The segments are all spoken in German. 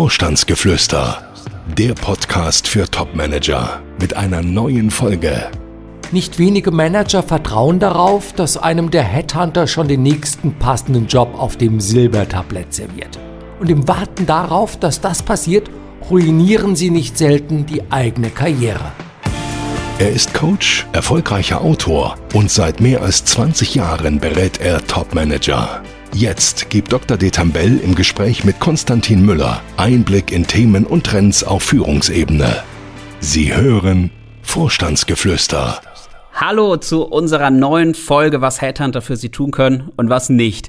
Vorstandsgeflüster, der Podcast für Topmanager mit einer neuen Folge. Nicht wenige Manager vertrauen darauf, dass einem der Headhunter schon den nächsten passenden Job auf dem Silbertablett serviert. Und im Warten darauf, dass das passiert, ruinieren sie nicht selten die eigene Karriere. Er ist Coach, erfolgreicher Autor und seit mehr als 20 Jahren berät er Topmanager. Jetzt gibt Dr. Detambell im Gespräch mit Konstantin Müller Einblick in Themen und Trends auf Führungsebene. Sie hören Vorstandsgeflüster. Hallo zu unserer neuen Folge, was Headhunter für Sie tun können und was nicht.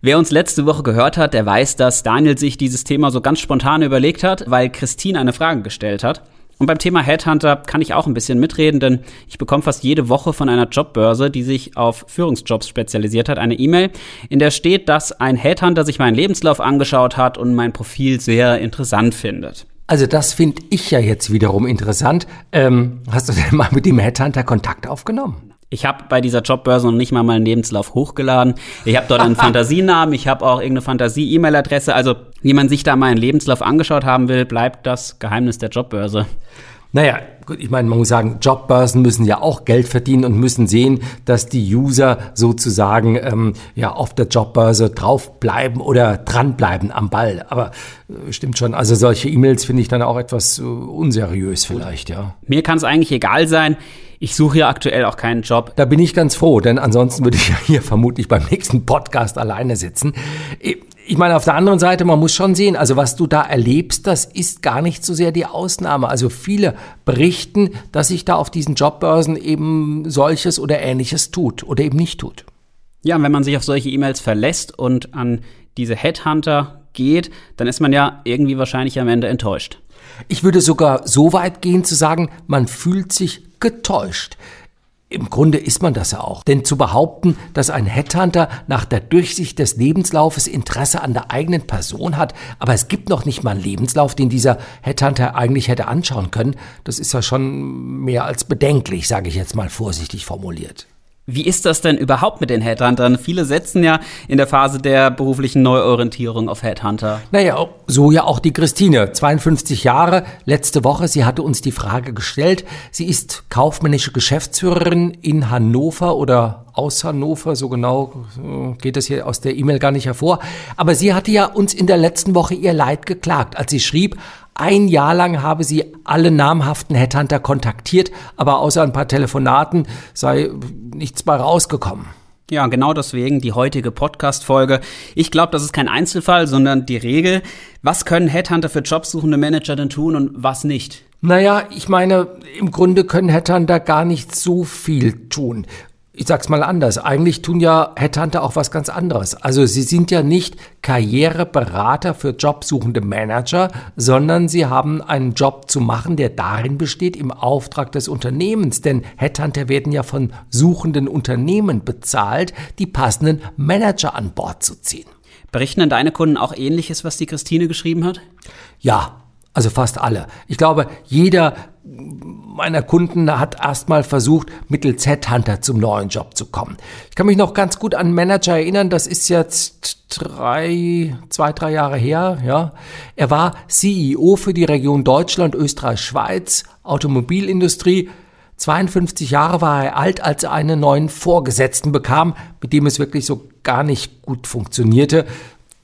Wer uns letzte Woche gehört hat, der weiß, dass Daniel sich dieses Thema so ganz spontan überlegt hat, weil Christine eine Frage gestellt hat. Und beim Thema Headhunter kann ich auch ein bisschen mitreden, denn ich bekomme fast jede Woche von einer Jobbörse, die sich auf Führungsjobs spezialisiert hat, eine E-Mail, in der steht, dass ein Headhunter sich meinen Lebenslauf angeschaut hat und mein Profil sehr interessant findet. Also das finde ich ja jetzt wiederum interessant. Ähm, hast du denn mal mit dem Headhunter Kontakt aufgenommen? Ich habe bei dieser Jobbörse noch nicht mal meinen Lebenslauf hochgeladen. Ich habe dort einen Fantasienamen, ich habe auch irgendeine Fantasie-E-Mail-Adresse. Also, wie man sich da meinen Lebenslauf angeschaut haben will, bleibt das Geheimnis der Jobbörse. Naja, gut, ich meine, man muss sagen, Jobbörsen müssen ja auch Geld verdienen und müssen sehen, dass die User sozusagen ähm, ja auf der Jobbörse draufbleiben oder dranbleiben am Ball. Aber äh, stimmt schon, also solche E-Mails finde ich dann auch etwas äh, unseriös vielleicht, ja. Mir kann es eigentlich egal sein. Ich suche ja aktuell auch keinen Job. Da bin ich ganz froh, denn ansonsten würde ich ja hier vermutlich beim nächsten Podcast alleine sitzen. Ich meine, auf der anderen Seite, man muss schon sehen, also was du da erlebst, das ist gar nicht so sehr die Ausnahme. Also viele berichten, dass sich da auf diesen Jobbörsen eben solches oder ähnliches tut oder eben nicht tut. Ja, und wenn man sich auf solche E-Mails verlässt und an diese Headhunter geht, dann ist man ja irgendwie wahrscheinlich am Ende enttäuscht. Ich würde sogar so weit gehen zu sagen, man fühlt sich getäuscht. Im Grunde ist man das ja auch. Denn zu behaupten, dass ein Headhunter nach der Durchsicht des Lebenslaufes Interesse an der eigenen Person hat, aber es gibt noch nicht mal einen Lebenslauf, den dieser Headhunter eigentlich hätte anschauen können, das ist ja schon mehr als bedenklich, sage ich jetzt mal vorsichtig formuliert. Wie ist das denn überhaupt mit den Headhuntern? Viele setzen ja in der Phase der beruflichen Neuorientierung auf Headhunter. Naja, so ja auch die Christine, 52 Jahre, letzte Woche, sie hatte uns die Frage gestellt. Sie ist kaufmännische Geschäftsführerin in Hannover oder aus Hannover, so genau äh, geht es hier aus der E-Mail gar nicht hervor. Aber sie hatte ja uns in der letzten Woche ihr Leid geklagt, als sie schrieb, ein Jahr lang habe sie alle namhaften Headhunter kontaktiert, aber außer ein paar Telefonaten sei nichts bei rausgekommen. Ja, genau deswegen die heutige Podcast-Folge. Ich glaube, das ist kein Einzelfall, sondern die Regel. Was können Headhunter für jobsuchende Manager denn tun und was nicht? Naja, ich meine, im Grunde können Headhunter gar nicht so viel tun ich sag's mal anders. Eigentlich tun ja Headhunter auch was ganz anderes. Also sie sind ja nicht Karriereberater für jobsuchende Manager, sondern sie haben einen Job zu machen, der darin besteht, im Auftrag des Unternehmens. Denn Headhunter werden ja von suchenden Unternehmen bezahlt, die passenden Manager an Bord zu ziehen. Berichten denn deine Kunden auch ähnliches, was die Christine geschrieben hat? Ja, also fast alle. Ich glaube, jeder meiner Kunden hat erstmal versucht, mittels Headhunter zum neuen Job zu kommen. Ich kann mich noch ganz gut an Manager erinnern, das ist jetzt drei, zwei, drei Jahre her, ja. Er war CEO für die Region Deutschland, Österreich, Schweiz, Automobilindustrie. 52 Jahre war er alt, als er einen neuen Vorgesetzten bekam, mit dem es wirklich so gar nicht gut funktionierte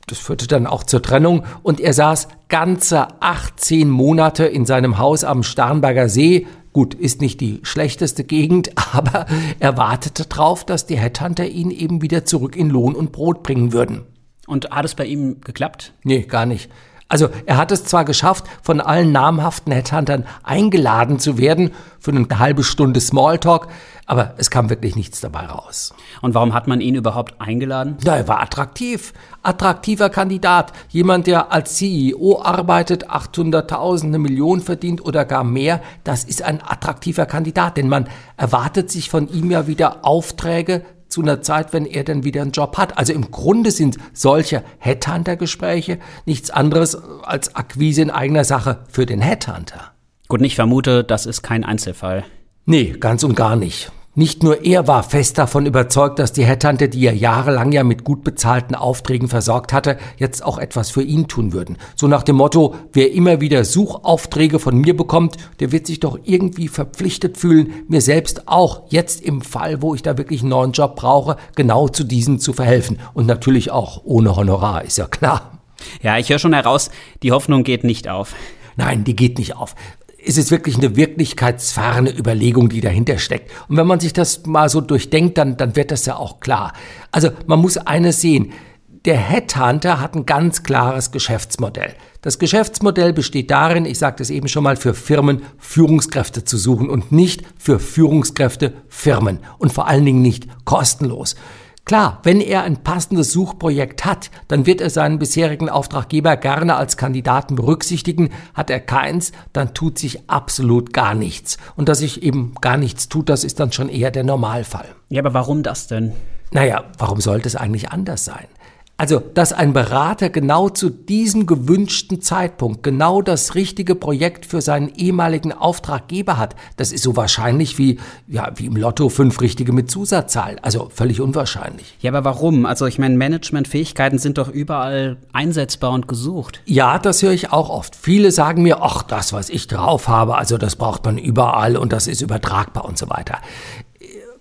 das führte dann auch zur Trennung und er saß ganze 18 Monate in seinem Haus am Starnberger See. Gut, ist nicht die schlechteste Gegend, aber er wartete darauf, dass die Headhunter ihn eben wieder zurück in Lohn und Brot bringen würden. Und hat es bei ihm geklappt? Nee, gar nicht. Also er hat es zwar geschafft, von allen namhaften Headhuntern eingeladen zu werden für eine halbe Stunde Smalltalk, aber es kam wirklich nichts dabei raus. Und warum hat man ihn überhaupt eingeladen? Ja, er war attraktiv. Attraktiver Kandidat. Jemand, der als CEO arbeitet, 800.000, eine Million verdient oder gar mehr. Das ist ein attraktiver Kandidat, denn man erwartet sich von ihm ja wieder Aufträge, zu einer Zeit, wenn er dann wieder einen Job hat. Also im Grunde sind solche Headhunter-Gespräche nichts anderes als Akquise in eigener Sache für den Headhunter. Gut, ich vermute, das ist kein Einzelfall. Nee, ganz und gar nicht. Nicht nur er war fest davon überzeugt, dass die Headhunter, die er jahrelang ja mit gut bezahlten Aufträgen versorgt hatte, jetzt auch etwas für ihn tun würden. So nach dem Motto, wer immer wieder Suchaufträge von mir bekommt, der wird sich doch irgendwie verpflichtet fühlen, mir selbst auch jetzt im Fall, wo ich da wirklich einen neuen Job brauche, genau zu diesem zu verhelfen. Und natürlich auch ohne Honorar, ist ja klar. Ja, ich höre schon heraus, die Hoffnung geht nicht auf. Nein, die geht nicht auf ist es wirklich eine wirklichkeitsferne Überlegung, die dahinter steckt. Und wenn man sich das mal so durchdenkt, dann, dann wird das ja auch klar. Also man muss eines sehen. Der Headhunter hat ein ganz klares Geschäftsmodell. Das Geschäftsmodell besteht darin, ich sagte es eben schon mal, für Firmen Führungskräfte zu suchen und nicht für Führungskräfte Firmen und vor allen Dingen nicht kostenlos. Klar, wenn er ein passendes Suchprojekt hat, dann wird er seinen bisherigen Auftraggeber gerne als Kandidaten berücksichtigen. Hat er keins, dann tut sich absolut gar nichts. Und dass sich eben gar nichts tut, das ist dann schon eher der Normalfall. Ja, aber warum das denn? Naja, warum sollte es eigentlich anders sein? Also, dass ein Berater genau zu diesem gewünschten Zeitpunkt genau das richtige Projekt für seinen ehemaligen Auftraggeber hat, das ist so wahrscheinlich wie, ja, wie im Lotto fünf richtige mit Zusatzzahl. Also völlig unwahrscheinlich. Ja, aber warum? Also, ich meine, Managementfähigkeiten sind doch überall einsetzbar und gesucht. Ja, das höre ich auch oft. Viele sagen mir, ach, das, was ich drauf habe, also das braucht man überall und das ist übertragbar und so weiter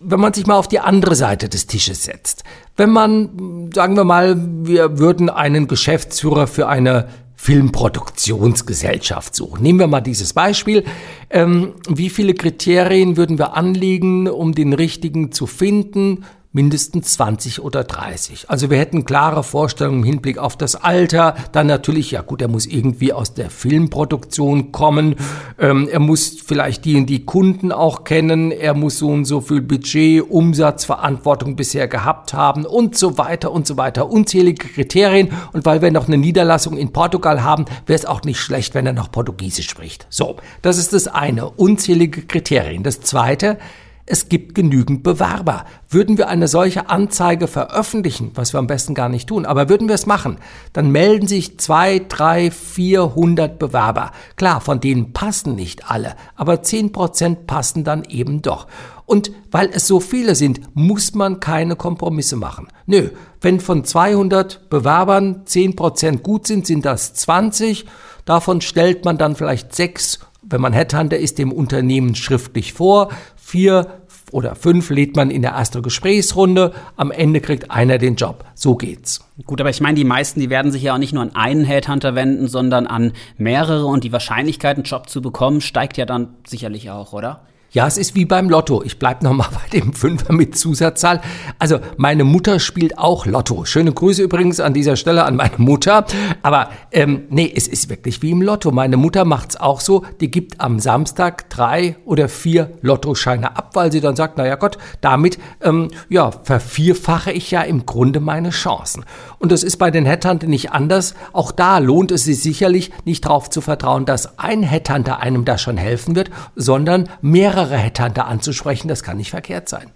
wenn man sich mal auf die andere Seite des Tisches setzt. Wenn man, sagen wir mal, wir würden einen Geschäftsführer für eine Filmproduktionsgesellschaft suchen. Nehmen wir mal dieses Beispiel. Ähm, wie viele Kriterien würden wir anlegen, um den richtigen zu finden? Mindestens 20 oder 30. Also wir hätten klare Vorstellungen im Hinblick auf das Alter. Dann natürlich, ja gut, er muss irgendwie aus der Filmproduktion kommen. Ähm, er muss vielleicht die und die Kunden auch kennen. Er muss so und so viel Budget, Umsatzverantwortung bisher gehabt haben und so weiter und so weiter. Unzählige Kriterien. Und weil wir noch eine Niederlassung in Portugal haben, wäre es auch nicht schlecht, wenn er noch Portugiesisch spricht. So, das ist das eine. Unzählige Kriterien. Das zweite, es gibt genügend Bewerber. Würden wir eine solche Anzeige veröffentlichen, was wir am besten gar nicht tun, aber würden wir es machen, dann melden sich zwei, drei, vierhundert Bewerber. Klar, von denen passen nicht alle, aber zehn Prozent passen dann eben doch. Und weil es so viele sind, muss man keine Kompromisse machen. Nö, wenn von 200 Bewerbern zehn Prozent gut sind, sind das 20. Davon stellt man dann vielleicht sechs wenn man Headhunter ist, dem Unternehmen schriftlich vor. Vier oder fünf lädt man in der ersten Gesprächsrunde. Am Ende kriegt einer den Job. So geht's. Gut, aber ich meine, die meisten, die werden sich ja auch nicht nur an einen Headhunter wenden, sondern an mehrere und die Wahrscheinlichkeit, einen Job zu bekommen, steigt ja dann sicherlich auch, oder? Ja, es ist wie beim Lotto. Ich bleib noch mal bei dem Fünfer mit Zusatzzahl. Also meine Mutter spielt auch Lotto. Schöne Grüße übrigens an dieser Stelle an meine Mutter. Aber ähm, nee, es ist wirklich wie im Lotto. Meine Mutter macht's auch so. Die gibt am Samstag drei oder vier Lottoscheine ab, weil sie dann sagt, na ja Gott, damit ähm, ja vervierfache ich ja im Grunde meine Chancen. Und das ist bei den Headhuntern nicht anders. Auch da lohnt es sich sicherlich nicht darauf zu vertrauen, dass ein Headhunter einem da schon helfen wird, sondern mehrere mehrere Headhunter anzusprechen, das kann nicht verkehrt sein.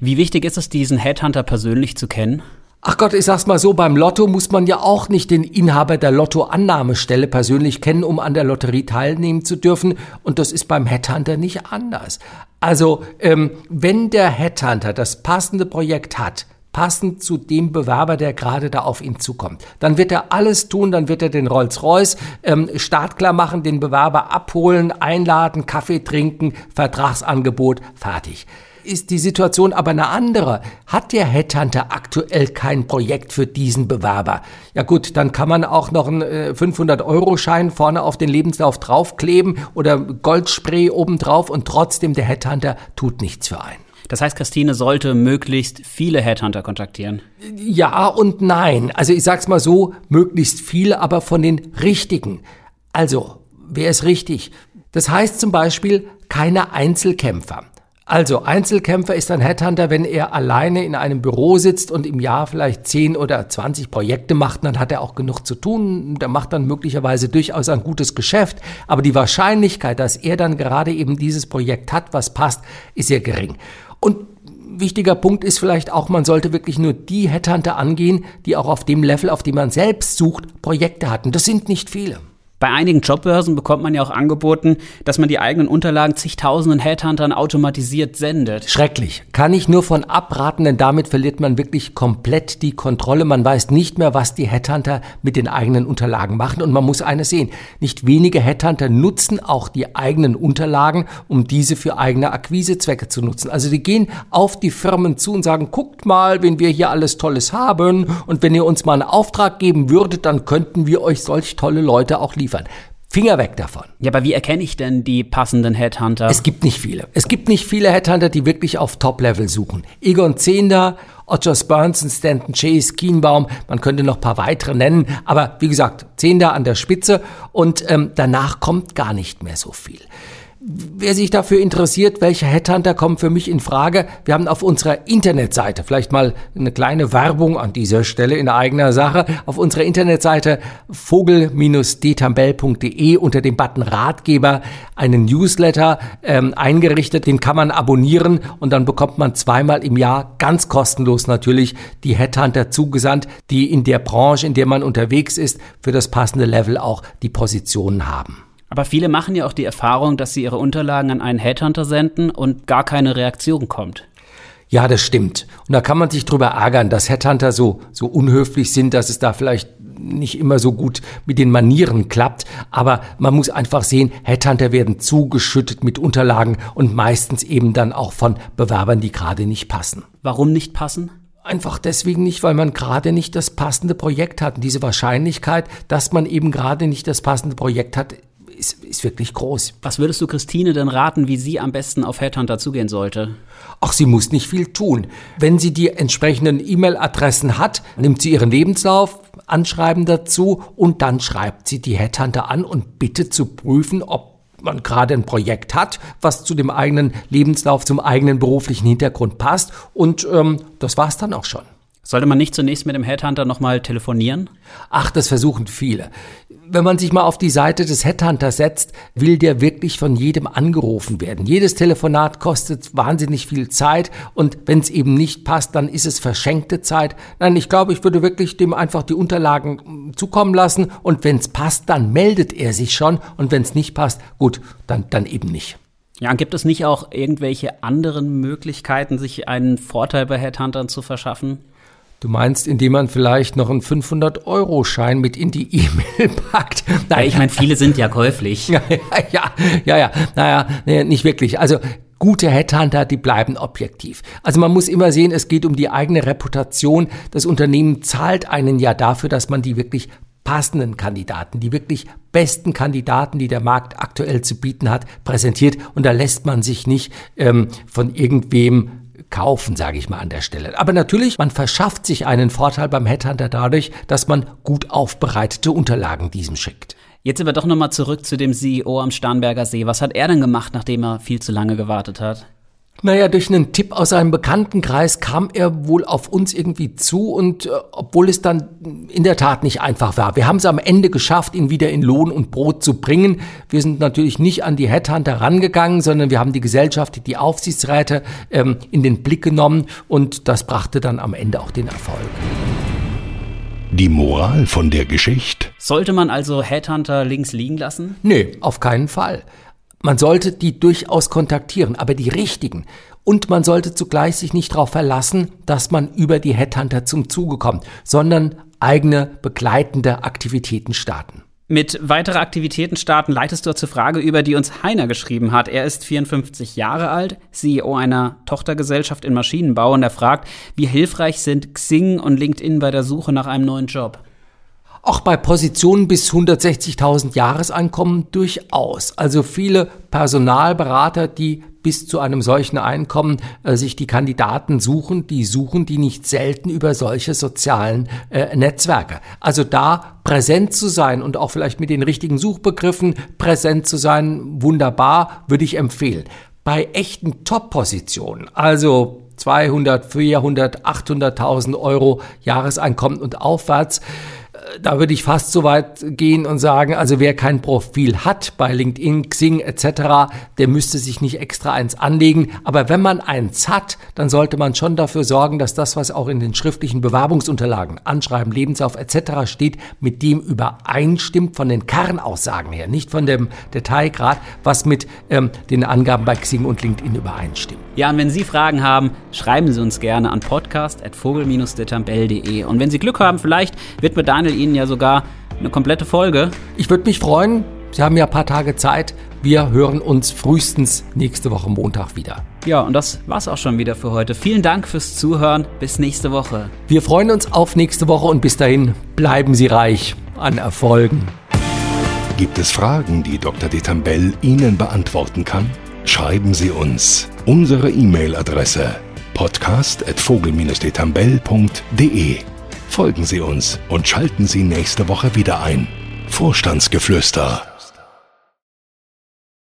Wie wichtig ist es, diesen Headhunter persönlich zu kennen? Ach Gott, ich sag's mal so, beim Lotto muss man ja auch nicht den Inhaber der Lottoannahmestelle persönlich kennen, um an der Lotterie teilnehmen zu dürfen. Und das ist beim Headhunter nicht anders. Also, ähm, wenn der Headhunter das passende Projekt hat, passend zu dem Bewerber, der gerade da auf ihn zukommt. Dann wird er alles tun, dann wird er den Rolls-Royce ähm, startklar machen, den Bewerber abholen, einladen, Kaffee trinken, Vertragsangebot, fertig ist die Situation aber eine andere. Hat der Headhunter aktuell kein Projekt für diesen Bewerber? Ja gut, dann kann man auch noch einen 500-Euro-Schein äh, vorne auf den Lebenslauf draufkleben oder Goldspray obendrauf und trotzdem der Headhunter tut nichts für einen. Das heißt, Christine sollte möglichst viele Headhunter kontaktieren. Ja und nein. Also ich sag's mal so, möglichst viele, aber von den richtigen. Also, wer ist richtig? Das heißt zum Beispiel keine Einzelkämpfer. Also Einzelkämpfer ist ein Headhunter, wenn er alleine in einem Büro sitzt und im Jahr vielleicht 10 oder 20 Projekte macht, dann hat er auch genug zu tun. Der macht dann möglicherweise durchaus ein gutes Geschäft. Aber die Wahrscheinlichkeit, dass er dann gerade eben dieses Projekt hat, was passt, ist sehr gering. Und wichtiger Punkt ist vielleicht auch, man sollte wirklich nur die Headhunter angehen, die auch auf dem Level, auf dem man selbst sucht, Projekte hatten. Das sind nicht viele. Bei einigen Jobbörsen bekommt man ja auch angeboten, dass man die eigenen Unterlagen zigtausenden Headhuntern automatisiert sendet. Schrecklich. Kann ich nur von abraten, denn damit verliert man wirklich komplett die Kontrolle. Man weiß nicht mehr, was die Headhunter mit den eigenen Unterlagen machen. Und man muss eines sehen. Nicht wenige Headhunter nutzen auch die eigenen Unterlagen, um diese für eigene Akquisezwecke zu nutzen. Also die gehen auf die Firmen zu und sagen, guckt mal, wen wir hier alles Tolles haben. Und wenn ihr uns mal einen Auftrag geben würdet, dann könnten wir euch solch tolle Leute auch liefern liefern. Finger weg davon. Ja, aber wie erkenne ich denn die passenden Headhunter? Es gibt nicht viele. Es gibt nicht viele Headhunter, die wirklich auf Top-Level suchen. Egon Zehnder, Ottos Burnson, Stanton Chase, Kienbaum, man könnte noch ein paar weitere nennen, aber wie gesagt, Zehnder an der Spitze und ähm, danach kommt gar nicht mehr so viel. Wer sich dafür interessiert, welche Headhunter kommen für mich in Frage, wir haben auf unserer Internetseite, vielleicht mal eine kleine Werbung an dieser Stelle in eigener Sache, auf unserer Internetseite vogel-detambell.de unter dem Button Ratgeber einen Newsletter ähm, eingerichtet, den kann man abonnieren und dann bekommt man zweimal im Jahr ganz kostenlos natürlich die Headhunter zugesandt, die in der Branche, in der man unterwegs ist, für das passende Level auch die Positionen haben. Aber viele machen ja auch die Erfahrung, dass sie ihre Unterlagen an einen Headhunter senden und gar keine Reaktion kommt. Ja, das stimmt. Und da kann man sich drüber ärgern, dass Headhunter so, so unhöflich sind, dass es da vielleicht nicht immer so gut mit den Manieren klappt. Aber man muss einfach sehen, Headhunter werden zugeschüttet mit Unterlagen und meistens eben dann auch von Bewerbern, die gerade nicht passen. Warum nicht passen? Einfach deswegen nicht, weil man gerade nicht das passende Projekt hat. Und diese Wahrscheinlichkeit, dass man eben gerade nicht das passende Projekt hat, ist, ist wirklich groß. Was würdest du Christine denn raten, wie sie am besten auf Headhunter zugehen sollte? Ach, sie muss nicht viel tun. Wenn sie die entsprechenden E-Mail-Adressen hat, nimmt sie ihren Lebenslauf, Anschreiben dazu und dann schreibt sie die Headhunter an und bittet zu prüfen, ob man gerade ein Projekt hat, was zu dem eigenen Lebenslauf, zum eigenen beruflichen Hintergrund passt. Und ähm, das war's dann auch schon. Sollte man nicht zunächst mit dem Headhunter nochmal telefonieren? Ach, das versuchen viele. Wenn man sich mal auf die Seite des Headhunters setzt, will der wirklich von jedem angerufen werden. Jedes Telefonat kostet wahnsinnig viel Zeit und wenn es eben nicht passt, dann ist es verschenkte Zeit. Nein, ich glaube, ich würde wirklich dem einfach die Unterlagen hm, zukommen lassen und wenn es passt, dann meldet er sich schon und wenn es nicht passt, gut, dann, dann eben nicht. Ja, gibt es nicht auch irgendwelche anderen Möglichkeiten, sich einen Vorteil bei Headhuntern zu verschaffen? Du meinst, indem man vielleicht noch einen 500-Euro-Schein mit in die E-Mail packt? Nein, ich meine, viele sind ja käuflich. ja, ja, ja, ja, naja, nee, nicht wirklich. Also gute Headhunter, die bleiben objektiv. Also man muss immer sehen, es geht um die eigene Reputation. Das Unternehmen zahlt einen ja dafür, dass man die wirklich passenden Kandidaten, die wirklich besten Kandidaten, die der Markt aktuell zu bieten hat, präsentiert. Und da lässt man sich nicht ähm, von irgendwem kaufen, sage ich mal an der Stelle. Aber natürlich, man verschafft sich einen Vorteil beim Headhunter dadurch, dass man gut aufbereitete Unterlagen diesem schickt. Jetzt aber doch nochmal zurück zu dem CEO am Starnberger See. Was hat er denn gemacht, nachdem er viel zu lange gewartet hat? Naja, durch einen Tipp aus einem Bekanntenkreis kam er wohl auf uns irgendwie zu und äh, obwohl es dann in der Tat nicht einfach war. Wir haben es am Ende geschafft, ihn wieder in Lohn und Brot zu bringen. Wir sind natürlich nicht an die Headhunter rangegangen, sondern wir haben die Gesellschaft, die Aufsichtsräte ähm, in den Blick genommen und das brachte dann am Ende auch den Erfolg. Die Moral von der Geschichte? Sollte man also Headhunter links liegen lassen? Nee, auf keinen Fall. Man sollte die durchaus kontaktieren, aber die richtigen. Und man sollte zugleich sich nicht darauf verlassen, dass man über die Headhunter zum Zuge kommt, sondern eigene begleitende Aktivitäten starten. Mit weitere Aktivitäten starten leitest du zur Frage über, die uns Heiner geschrieben hat. Er ist 54 Jahre alt, CEO einer Tochtergesellschaft in Maschinenbau und er fragt, wie hilfreich sind Xing und LinkedIn bei der Suche nach einem neuen Job? Auch bei Positionen bis 160.000 Jahreseinkommen durchaus. Also viele Personalberater, die bis zu einem solchen Einkommen äh, sich die Kandidaten suchen, die suchen die nicht selten über solche sozialen äh, Netzwerke. Also da präsent zu sein und auch vielleicht mit den richtigen Suchbegriffen präsent zu sein, wunderbar, würde ich empfehlen. Bei echten Top-Positionen, also 200, 400, 800.000 Euro Jahreseinkommen und aufwärts, da würde ich fast so weit gehen und sagen, also wer kein Profil hat bei LinkedIn, Xing etc., der müsste sich nicht extra eins anlegen. Aber wenn man eins hat, dann sollte man schon dafür sorgen, dass das, was auch in den schriftlichen Bewerbungsunterlagen, Anschreiben, Lebenslauf etc. steht, mit dem übereinstimmt von den Kernaussagen her, nicht von dem Detailgrad, was mit ähm, den Angaben bei Xing und LinkedIn übereinstimmt. Ja, und wenn Sie Fragen haben, schreiben Sie uns gerne an podcast.vogel-detambell.de. Und wenn Sie Glück haben, vielleicht wird mit Daniel Ihnen ja sogar eine komplette Folge. Ich würde mich freuen. Sie haben ja ein paar Tage Zeit. Wir hören uns frühestens nächste Woche Montag wieder. Ja, und das war's auch schon wieder für heute. Vielen Dank fürs Zuhören. Bis nächste Woche. Wir freuen uns auf nächste Woche und bis dahin bleiben Sie reich an Erfolgen. Gibt es Fragen, die Dr. Detambell Ihnen beantworten kann? Schreiben Sie uns. Unsere E-Mail-Adresse podcast.vogel-detambell.de Folgen Sie uns und schalten Sie nächste Woche wieder ein. Vorstandsgeflüster